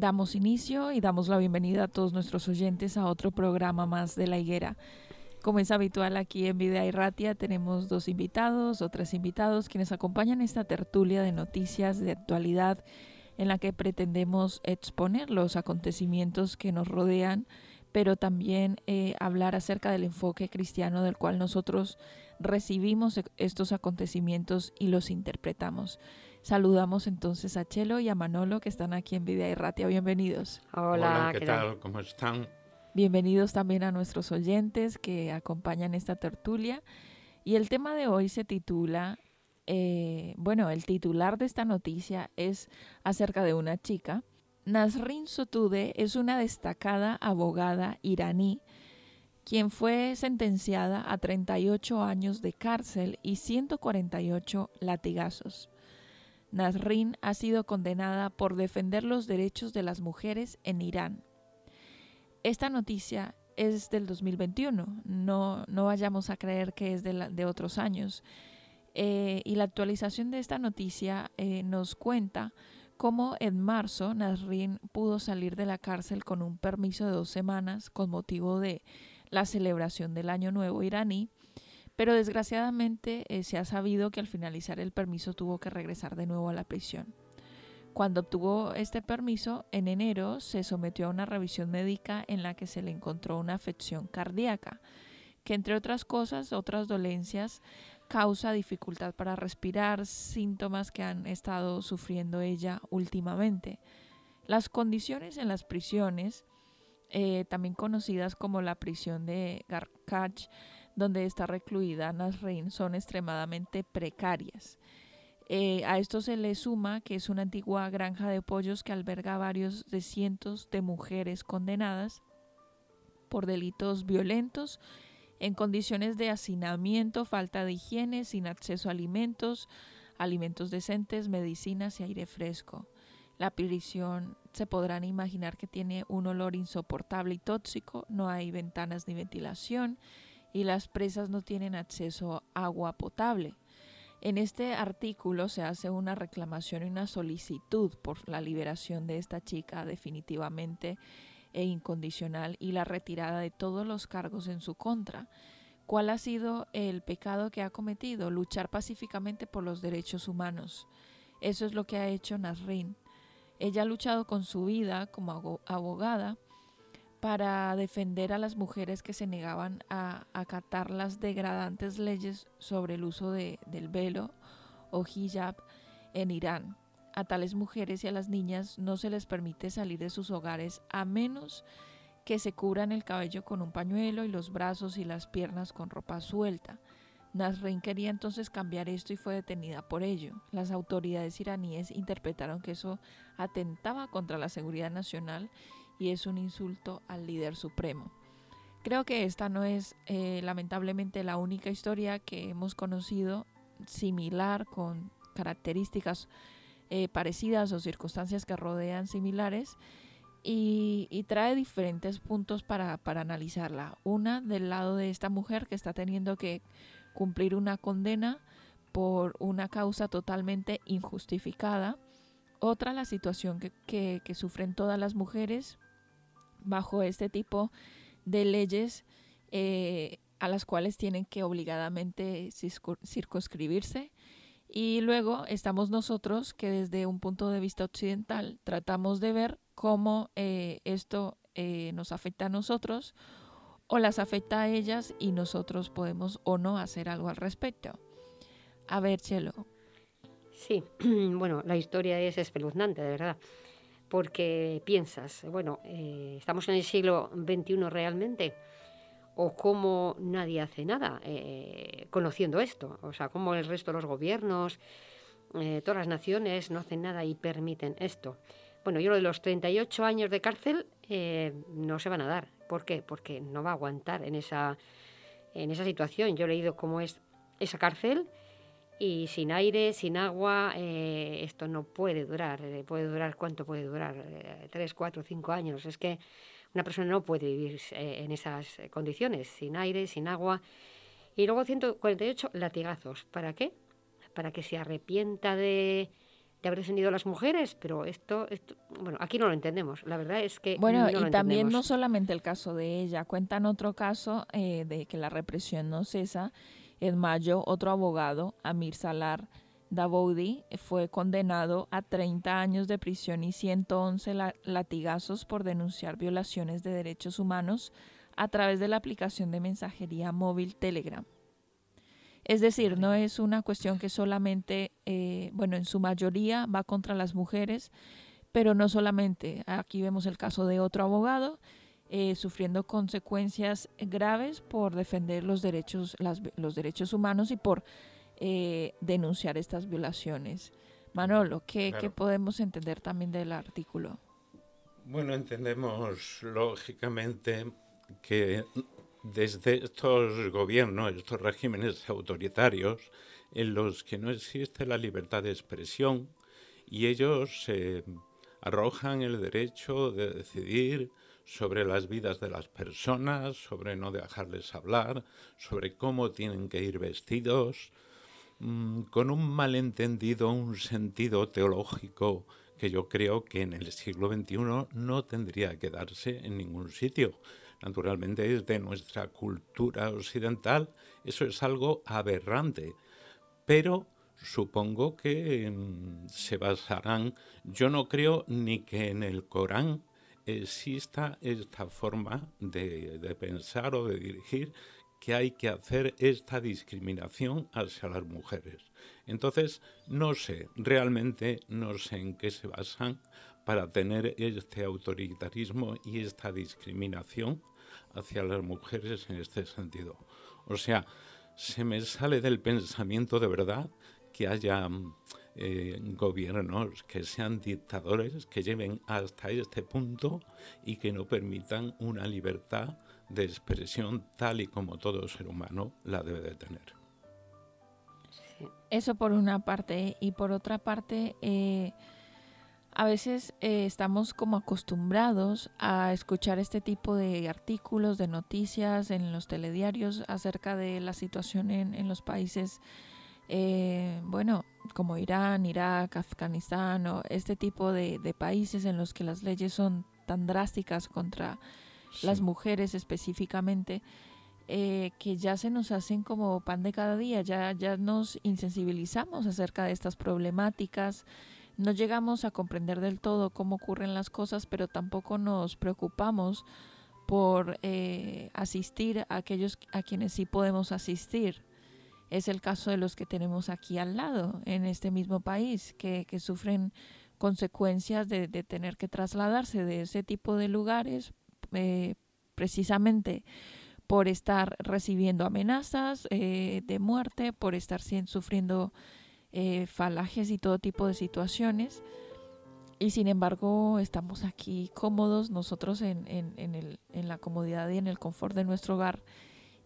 Damos inicio y damos la bienvenida a todos nuestros oyentes a otro programa más de La Higuera. Como es habitual aquí en Videa y Ratia, tenemos dos invitados o tres invitados quienes acompañan esta tertulia de noticias de actualidad en la que pretendemos exponer los acontecimientos que nos rodean, pero también eh, hablar acerca del enfoque cristiano del cual nosotros recibimos e-, estos acontecimientos y los interpretamos. Saludamos entonces a Chelo y a Manolo que están aquí en Vida y Ratia. Bienvenidos. Hola, ¿qué, tal? ¿Cómo están? Bienvenidos también a nuestros oyentes que acompañan esta tertulia. Y el tema de hoy se titula, eh, bueno, el titular de esta noticia es acerca de una chica. Nasrin Sotude es una destacada abogada iraní quien fue sentenciada a 38 años de cárcel y 148 latigazos. Nasrin ha sido condenada por defender los derechos de las mujeres en Irán. Esta noticia es del 2021, no, no vayamos a creer que es de, otros años. Eh, y la actualización de esta noticia eh, nos cuenta cómo en marzo Nasrin pudo salir de la cárcel con un permiso de dos semanas con motivo de la celebración del Año Nuevo iraní pero desgraciadamente eh, se ha sabido que al finalizar el permiso tuvo que regresar de nuevo a la prisión. Cuando obtuvo este permiso, en enero se sometió a una revisión médica en la que se le encontró una afección cardíaca, que entre otras cosas, otras dolencias, causa dificultad para respirar, síntomas que han estado sufriendo ella últimamente. Las condiciones en las prisiones, eh, también conocidas como la prisión de Garkach, donde está recluida Nasrin son extremadamente precarias. Eh, a esto se le suma que es una antigua granja de pollos que alberga varios de cientos de mujeres condenadas por delitos violentos en condiciones de hacinamiento, falta de higiene, sin acceso a alimentos, alimentos decentes, medicinas y aire fresco. La prisión se podrán imaginar que tiene un olor insoportable y tóxico, no hay ventanas ni ventilación, y las presas no tienen acceso a agua potable. En este artículo se hace una reclamación y una solicitud por la liberación de esta chica definitivamente e incondicional y la retirada de todos los cargos en su contra. ¿Cuál ha sido el pecado que ha cometido? Luchar pacíficamente por los derechos humanos. Eso es lo que ha hecho Nasrin. Ella ha luchado con su vida como abogada para defender a las mujeres que se negaban a acatar las degradantes leyes sobre el uso de, del velo o hijab en Irán. A tales mujeres y a las niñas no se les permite salir de sus hogares a menos que se cubran el cabello con un pañuelo y los brazos y las piernas con ropa suelta. Nasrin quería entonces cambiar esto y fue detenida por ello. Las autoridades iraníes interpretaron que eso atentaba contra la seguridad nacional y es un insulto al líder supremo. Creo que esta no es eh, lamentablemente la única historia que hemos conocido similar con características eh, parecidas o circunstancias que rodean similares y, trae diferentes puntos para, para, analizarla. Una del lado de esta mujer que está teniendo que cumplir una condena por una causa totalmente injustificada. Otra, la situación que, que, sufren todas las mujeres bajo este tipo de leyes eh, a las cuales tienen que obligadamente circunscribirse. Y luego estamos nosotros que desde un punto de vista occidental tratamos de ver cómo eh, esto eh, nos afecta a nosotros o las afecta a ellas y nosotros podemos o no hacer algo al respecto. A ver, Chelo. Sí, bueno, la historia es espeluznante, de verdad, porque piensas, bueno, eh, ¿estamos en el siglo XXI realmente? ¿O cómo nadie hace nada conociendo esto? O sea, cómo el resto de los gobiernos, todas las naciones no hacen nada y permiten esto. Bueno, yo lo de los 38 años de cárcel eh, no se van a dar. ¿Por qué? Porque no va a aguantar en esa, en esa situación. Yo he leído cómo es esa cárcel y sin aire, sin agua, eh, esto no puede durar. Eh, ¿Puede durar cuánto puede durar? ¿Tres, cuatro, cinco años? Es que una persona no puede vivir en esas condiciones, sin aire, sin agua. Y luego 148 latigazos. ¿Para qué? Para que se arrepienta de de haber descendido las mujeres, pero esto, bueno, aquí no lo entendemos. La verdad es que bueno y también no solamente el caso de ella, cuentan otro caso eh, de que la represión no cesa. En mayo, otro abogado, Amir Salar Davoudi, fue condenado a 30 años de prisión y 111 latigazos por denunciar violaciones de derechos humanos a través de la aplicación de mensajería móvil Telegram. Es decir, no es una cuestión que solamente, eh, bueno, en su mayoría va contra las mujeres, pero no solamente. Aquí vemos el caso de otro abogado eh, sufriendo consecuencias graves por defender los derechos, los derechos humanos y por eh, denunciar estas violaciones. Manolo, ¿qué, ¿qué podemos entender también del artículo? Bueno, entendemos lógicamente que desde estos gobiernos, estos regímenes autoritarios, en los que no existe la libertad de expresión y ellos se arrojan el derecho de decidir sobre las vidas de las personas, sobre no dejarles hablar, sobre cómo tienen que ir vestidos, mm, con un malentendido, un sentido teológico que yo creo que en el siglo XXI no tendría que darse en ningún sitio. Naturalmente es de nuestra cultura occidental, eso es algo aberrante, pero supongo que mm, se basarán, yo no creo ni que en el Corán exista esta forma de, de pensar o de dirigir que hay que hacer esta discriminación hacia las mujeres. Entonces, no sé, realmente no sé en qué se basan para tener este autoritarismo y esta discriminación hacia las mujeres en este sentido. O sea, se me sale del pensamiento de verdad que haya eh, gobiernos que sean dictadores, que lleven hasta este punto y que no permitan una libertad de expresión tal y como todo ser humano la debe de tener. Eso por una parte. Y por otra parte, eh, a veces eh, estamos como acostumbrados a escuchar este tipo de artículos, de noticias en los telediarios acerca de la situación en, los países, eh, bueno, como Irán, Irak, Afganistán o este tipo de, países en los que las leyes son tan drásticas contra las mujeres específicamente. Eh, que ya se nos hacen como pan de cada día, ya, ya nos insensibilizamos acerca de estas problemáticas, no llegamos a comprender del todo cómo ocurren las cosas, pero tampoco nos preocupamos por eh, asistir a aquellos a quienes sí podemos asistir. Es el caso de los que tenemos aquí al lado, en este mismo país, que, sufren consecuencias de, tener que trasladarse de ese tipo de lugares eh, precisamente por estar recibiendo amenazas eh, de muerte, por estar sufriendo eh, falajes y todo tipo de situaciones. Y sin embargo estamos aquí cómodos nosotros en, en, la comodidad y en el confort de nuestro hogar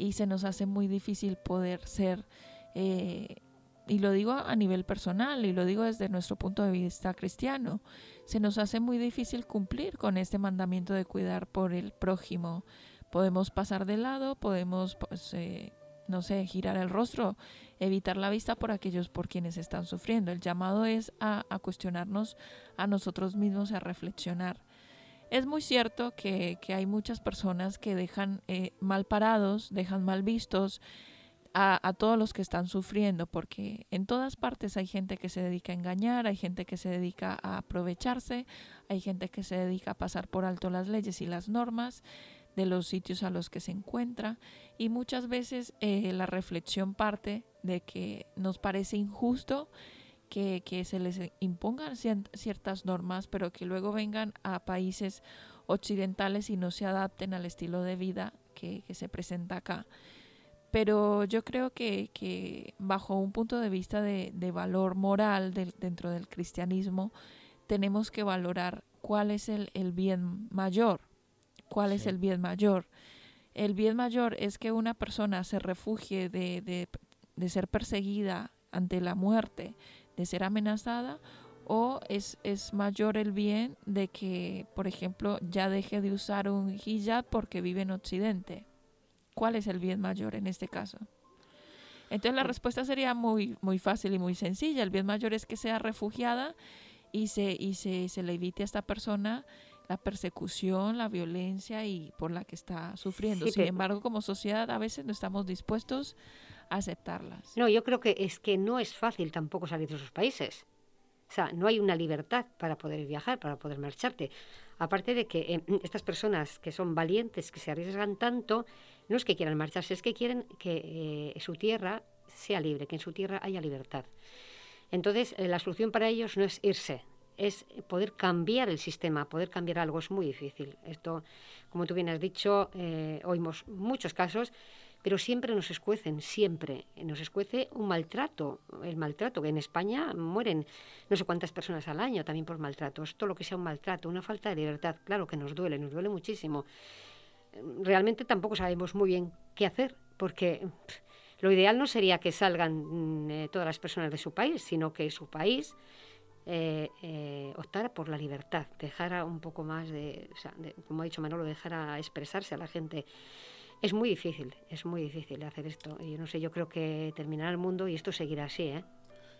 y se nos hace muy difícil poder ser eh, y lo digo a nivel personal y lo digo desde nuestro punto de vista cristiano, se nos hace muy difícil cumplir con este mandamiento de cuidar por el prójimo. Podemos pasar de lado, podemos, pues, eh, no sé, girar el rostro, evitar la vista por aquellos por quienes están sufriendo. El llamado es a, cuestionarnos a nosotros mismos, a reflexionar. Es muy cierto que, hay muchas personas que dejan eh, mal parados, dejan mal vistos, a, todos los que están sufriendo, porque en todas partes hay gente que se dedica a engañar, hay gente que se dedica a aprovecharse, hay gente que se dedica a pasar por alto las leyes y las normas de los sitios a los que se encuentra y muchas veces eh, la reflexión parte de que nos parece injusto que, se les impongan ciertas normas, pero que luego vengan a países occidentales y no se adapten al estilo de vida que se presenta acá. Pero yo creo que, bajo un punto de vista de, valor moral dentro del cristianismo, tenemos que valorar cuál es el, bien mayor. ¿Cuál es el bien mayor? El bien mayor es que una persona se refugie de, de ser perseguida ante la muerte, de ser amenazada, o es, es, mayor el bien de que, por ejemplo, ya deje de usar un hijab porque vive en Occidente. ¿Cuál es el bien mayor en este caso? Entonces la respuesta sería muy, muy fácil y muy sencilla. El bien mayor es que sea refugiada y se, y se, se le evite a esta persona la persecución, la violencia y por la que está sufriendo. Sin embargo, como sociedad a veces no estamos dispuestos aceptarlas. No, yo creo que es que no es fácil tampoco salir de esos países. O sea, no hay una libertad para poder viajar, para poder marcharte. Aparte de que eh, estas personas que son valientes, que se arriesgan tanto, no es que quieran marcharse, es que quieren que eh, su tierra sea libre, que en su tierra haya libertad. Entonces, eh, la solución para ellos no es irse, es poder cambiar el sistema, poder cambiar algo. Es muy difícil. Esto, como tú bien has dicho, oímos muchos casos, pero siempre nos escuecen, siempre. Nos escuece un maltrato, el maltrato, que en España mueren no sé cuántas personas al año también por maltrato. Esto lo que sea un maltrato, una falta de libertad, claro que nos duele, nos duele muchísimo. Realmente tampoco sabemos muy bien qué hacer, porque lo ideal no sería que salgan mm, eh, todas las personas de su país, sino que su país eh, eh, por la libertad, dejara un poco más de, de, como ha dicho Manolo, dejara expresarse a la gente es muy difícil, es muy difícil hacer esto. Yo no sé, yo creo que terminará el mundo y esto seguirá así, ¿eh?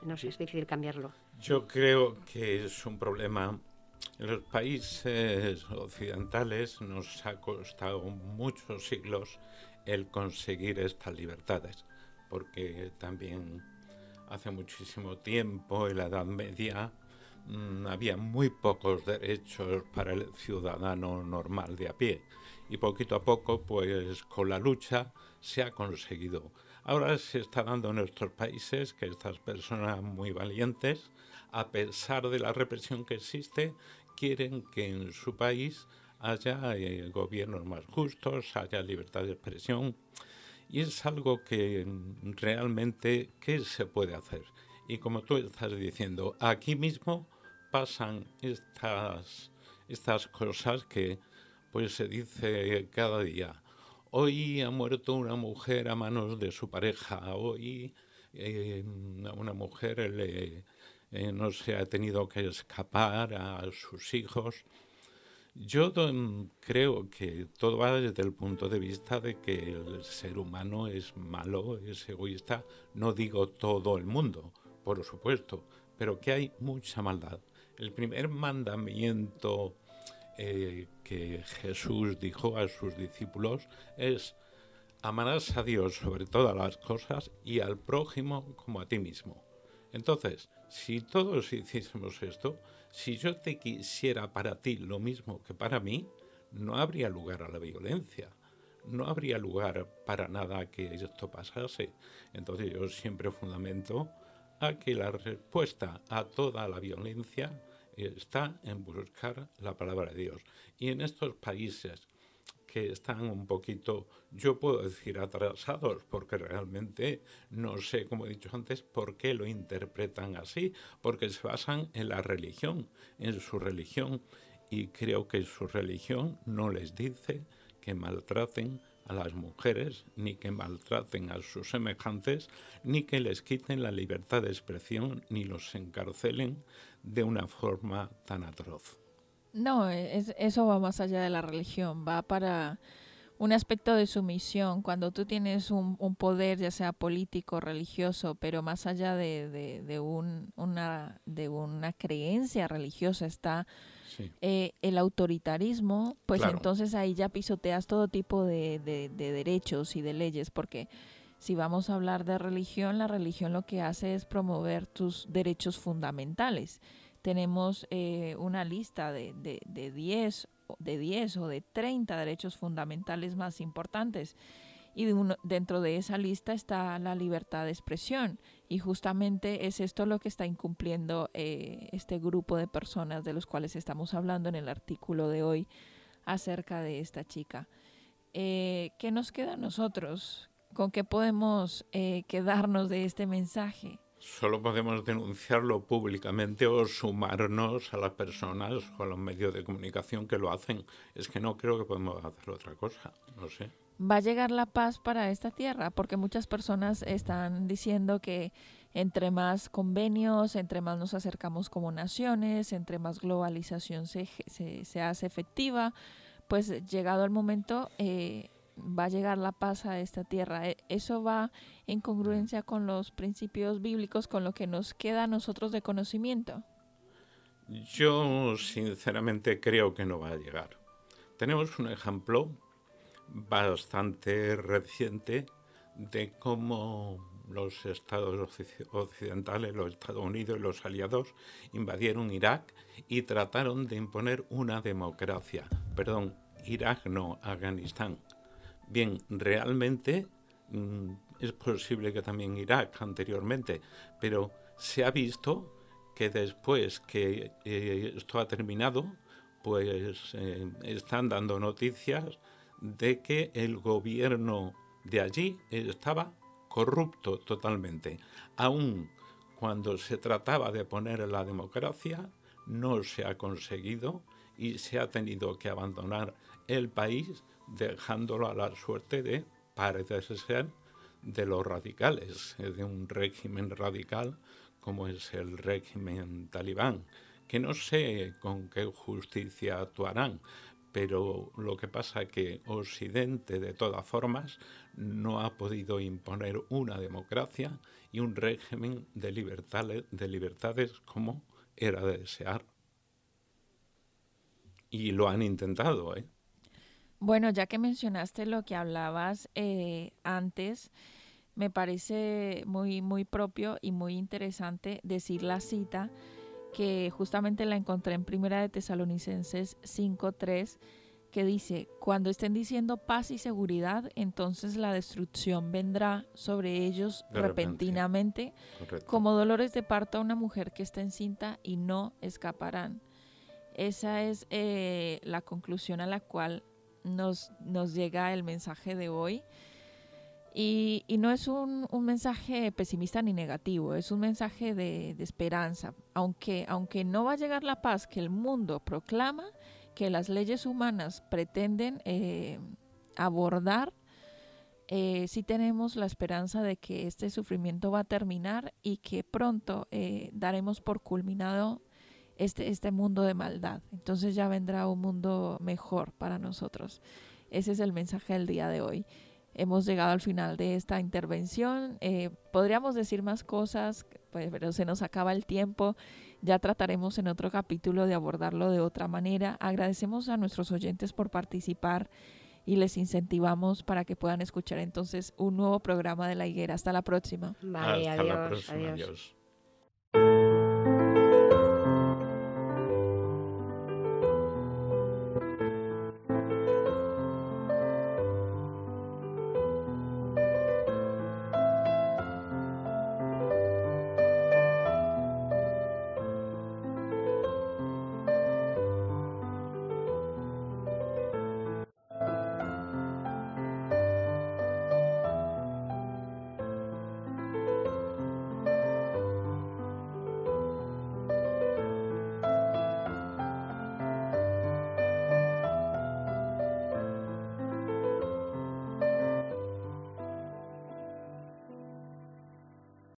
No sé, es difícil cambiarlo. Yo creo que es un problema. En los países occidentales nos ha costado muchos siglos el conseguir estas libertades, porque también hace muchísimo tiempo, en la Edad Media, había muy pocos derechos para el ciudadano normal de a pie y poquito a poco, pues con la lucha se ha conseguido. Ahora se está dando en nuestros países que estas personas muy valientes, a pesar de la represión que existe, quieren que en su país haya eh, gobiernos más justos, haya libertad de expresión. Y es algo que realmente, ¿qué se puede hacer? Y como tú estás diciendo, aquí mismo pasan estas, estas cosas que pues se dice cada día, hoy ha muerto una mujer a manos de su pareja, hoy eh, una mujer eh, no se ha tenido que escapar a sus hijos. Yo creo que todo va desde el punto de vista de que el ser humano es malo, es egoísta. No digo todo el mundo, por supuesto, pero que hay mucha maldad. El primer mandamiento eh, que Jesús dijo a sus discípulos es amarás a Dios sobre todas las cosas y al prójimo como a ti mismo. Entonces, si todos hiciésemos esto, si yo te quisiera para ti lo mismo que para mí, no habría lugar a la violencia, no habría lugar para nada que esto pasase. Entonces yo siempre fundamento a que la respuesta a toda la violencia está en buscar la palabra de Dios. Y en estos países que están un poquito, yo puedo decir atrasados, porque realmente no sé, como he dicho antes, por qué lo interpretan así, porque se basan en la religión, en su religión, y creo que su religión no les dice que maltraten a las mujeres, ni que maltraten a sus semejantes, ni que les quiten la libertad de expresión, ni los encarcelen de una forma tan atroz. No, eso va más allá de la religión, va para un aspecto de sumisión. Cuando tú tienes un, poder, ya sea político, religioso, pero más allá de, de, un, una, de una creencia religiosa está eh, el autoritarismo, pues entonces ahí ya pisoteas todo tipo de, de derechos y de leyes, porque si vamos a hablar de religión, la religión lo que hace es promover tus derechos fundamentales tenemos eh, una lista de, de, de, 10, de 10 o de 30 derechos fundamentales más importantes. Y dentro de esa lista está la libertad de expresión. Y justamente es esto lo que está incumpliendo eh, este grupo de personas de los cuales estamos hablando en el artículo de hoy acerca de esta chica. Eh, ¿Qué nos queda a nosotros? ¿Con qué podemos quedarnos de este mensaje? Solo podemos denunciarlo públicamente o sumarnos a las personas o a los medios de comunicación que lo hacen. Es que no creo que podemos hacer otra cosa, no sé. ¿Va a llegar la paz para esta tierra? Porque muchas personas están diciendo que entre más convenios, entre más nos acercamos como naciones, entre más globalización se, se, hace efectiva, pues llegado el momento... Eh, va a llegar la paz a esta tierra. E, eso va en congruencia con los principios bíblicos, con lo que nos queda a nosotros de conocimiento. Yo sinceramente creo que no va a llegar. Tenemos un ejemplo bastante reciente de cómo los estados occidentales, los Estados Unidos y los aliados invadieron Irak y trataron de imponer una democracia. Perdón, Irak no, Afganistán Bien, realmente mm, es posible que también Irak anteriormente, pero se ha visto que después que eh, esto ha terminado, pues eh, están dando noticias de que el gobierno de allí estaba corrupto totalmente. Aún cuando se trataba de poner la democracia, no se ha conseguido y se ha tenido que abandonar el país dejándolo a la suerte de, parece ser, de los radicales, de un régimen radical como es el régimen talibán, que no sé con qué justicia actuarán, pero lo que pasa es que Occidente, de todas formas, no ha podido imponer una democracia y un régimen de libertades, de libertades como era de desear. Y lo han intentado, ¿eh? Bueno, ya que mencionaste lo que hablabas eh, antes, me parece muy, muy propio y muy interesante decir la cita que justamente la encontré en Primera de Tesalonicenses 5.3, que dice, cuando estén diciendo paz y seguridad, entonces la destrucción vendrá sobre ellos repentinamente, como dolores de parto a una mujer que está encinta y no escaparán. Esa es eh, la conclusión a la cual nos, nos llega el mensaje de hoy. Y, no es un, mensaje pesimista ni negativo, es un mensaje de, esperanza. Aunque, aunque no va a llegar la paz que el mundo proclama, que las leyes humanas pretenden eh, abordar, eh, sí tenemos la esperanza de que este sufrimiento va a terminar y que pronto eh, daremos por culminado este, este mundo de maldad. Entonces ya vendrá un mundo mejor para nosotros. Ese es el mensaje del día de hoy. Hemos llegado al final de esta intervención. Eh, podríamos decir más cosas, pues, pero se nos acaba el tiempo. Ya trataremos en otro capítulo de abordarlo de otra manera. Agradecemos a nuestros oyentes por participar y les incentivamos para que puedan escuchar entonces un nuevo programa de La Higuera. Hasta la próxima. Hasta la próxima. adiós.